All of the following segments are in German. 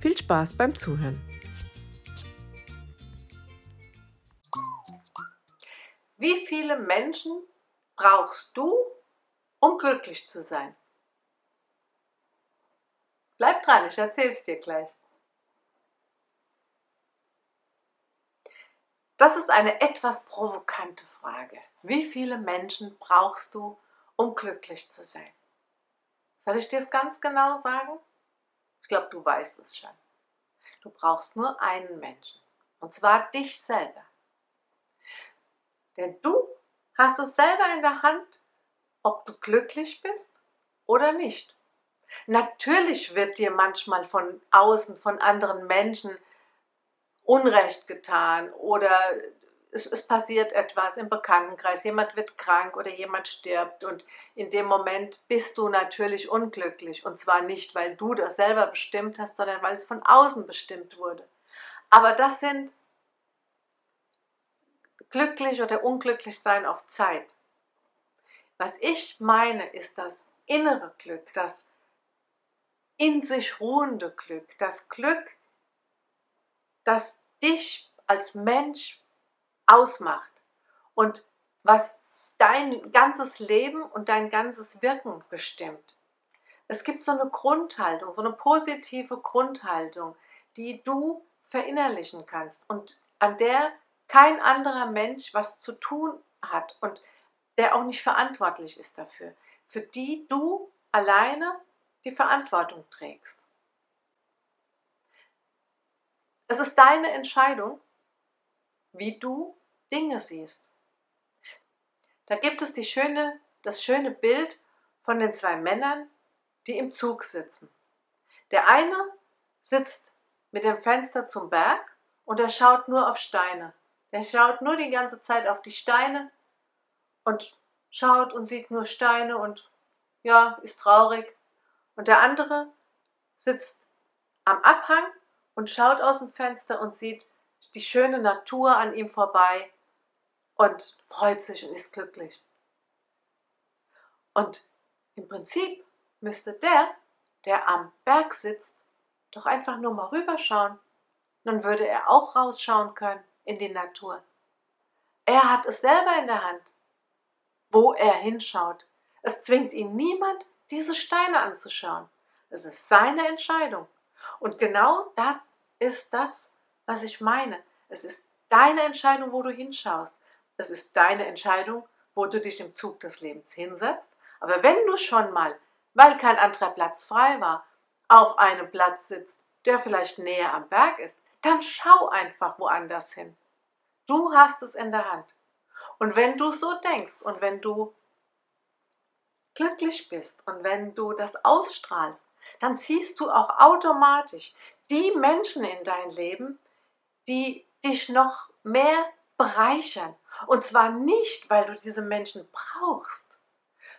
Viel Spaß beim Zuhören. Wie viele Menschen brauchst du, um glücklich zu sein? Bleib dran, ich erzähle es dir gleich. Das ist eine etwas provokante Frage. Wie viele Menschen brauchst du, um glücklich zu sein? Soll ich dir es ganz genau sagen? Ich glaube, du weißt es schon. Du brauchst nur einen Menschen. Und zwar dich selber. Denn du hast es selber in der Hand, ob du glücklich bist oder nicht. Natürlich wird dir manchmal von außen, von anderen Menschen Unrecht getan oder es, es, passiert etwas im Bekanntenkreis, jemand wird krank oder jemand stirbt und in dem Moment bist du natürlich unglücklich und zwar nicht, weil du das selber bestimmt hast, sondern weil es von außen bestimmt wurde. Aber das sind glücklich oder unglücklich sein auf Zeit. Was ich meine, ist das innere Glück, das in sich ruhende Glück, das Glück, das dich als Mensch ausmacht und was dein ganzes Leben und dein ganzes Wirken bestimmt. Es gibt so eine Grundhaltung, so eine positive Grundhaltung, die du verinnerlichen kannst und an der kein anderer Mensch was zu tun hat und der auch nicht verantwortlich ist dafür, für die du alleine die Verantwortung trägst. Es ist deine Entscheidung, wie du Dinge siehst. Da gibt es schöne, das schöne Bild von den zwei Männern, die im Zug sitzen. Der eine sitzt mit dem Fenster zum Berg und er schaut nur auf Steine. Der schaut nur die ganze Zeit auf die Steine und schaut und sieht nur Steine und ja, ist traurig. Und der andere sitzt am Abhang und schaut aus dem Fenster und sieht die schöne Natur an ihm vorbei und freut sich und ist glücklich. Und im Prinzip müsste der, der am Berg sitzt, doch einfach nur mal rüberschauen. Dann würde er auch rausschauen können in die Natur. Er hat es selber in der Hand, wo er hinschaut. Es zwingt ihn niemand, diese Steine anzuschauen. Es ist seine Entscheidung. Und genau das ist das, was ich meine. Es ist deine Entscheidung, wo du hinschaust. Es ist deine Entscheidung, wo du dich im Zug des Lebens hinsetzt. Aber wenn du schon mal, weil kein anderer Platz frei war, auf einem Platz sitzt, der vielleicht näher am Berg ist, dann schau einfach woanders hin. Du hast es in der Hand. Und wenn du so denkst und wenn du glücklich bist und wenn du das ausstrahlst, dann ziehst du auch automatisch die Menschen in dein Leben, die dich noch mehr bereichern. Und zwar nicht, weil du diese Menschen brauchst,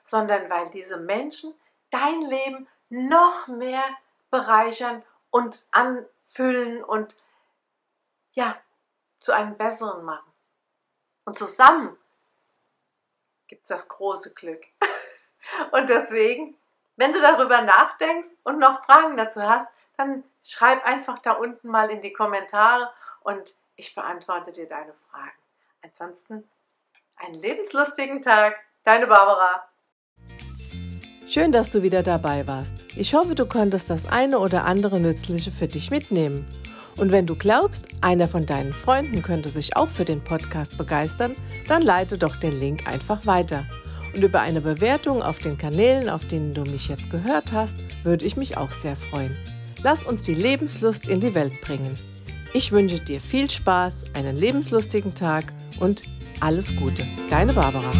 sondern weil diese Menschen dein Leben noch mehr bereichern und anfüllen und ja, zu einem besseren machen. Und zusammen gibt es das große Glück. Und deswegen, wenn du darüber nachdenkst und noch Fragen dazu hast, dann schreib einfach da unten mal in die Kommentare und ich beantworte dir deine Fragen. Ansonsten einen lebenslustigen Tag. Deine Barbara. Schön, dass du wieder dabei warst. Ich hoffe, du konntest das eine oder andere Nützliche für dich mitnehmen. Und wenn du glaubst, einer von deinen Freunden könnte sich auch für den Podcast begeistern, dann leite doch den Link einfach weiter. Und über eine Bewertung auf den Kanälen, auf denen du mich jetzt gehört hast, würde ich mich auch sehr freuen. Lass uns die Lebenslust in die Welt bringen. Ich wünsche dir viel Spaß, einen lebenslustigen Tag und alles Gute. Deine Barbara.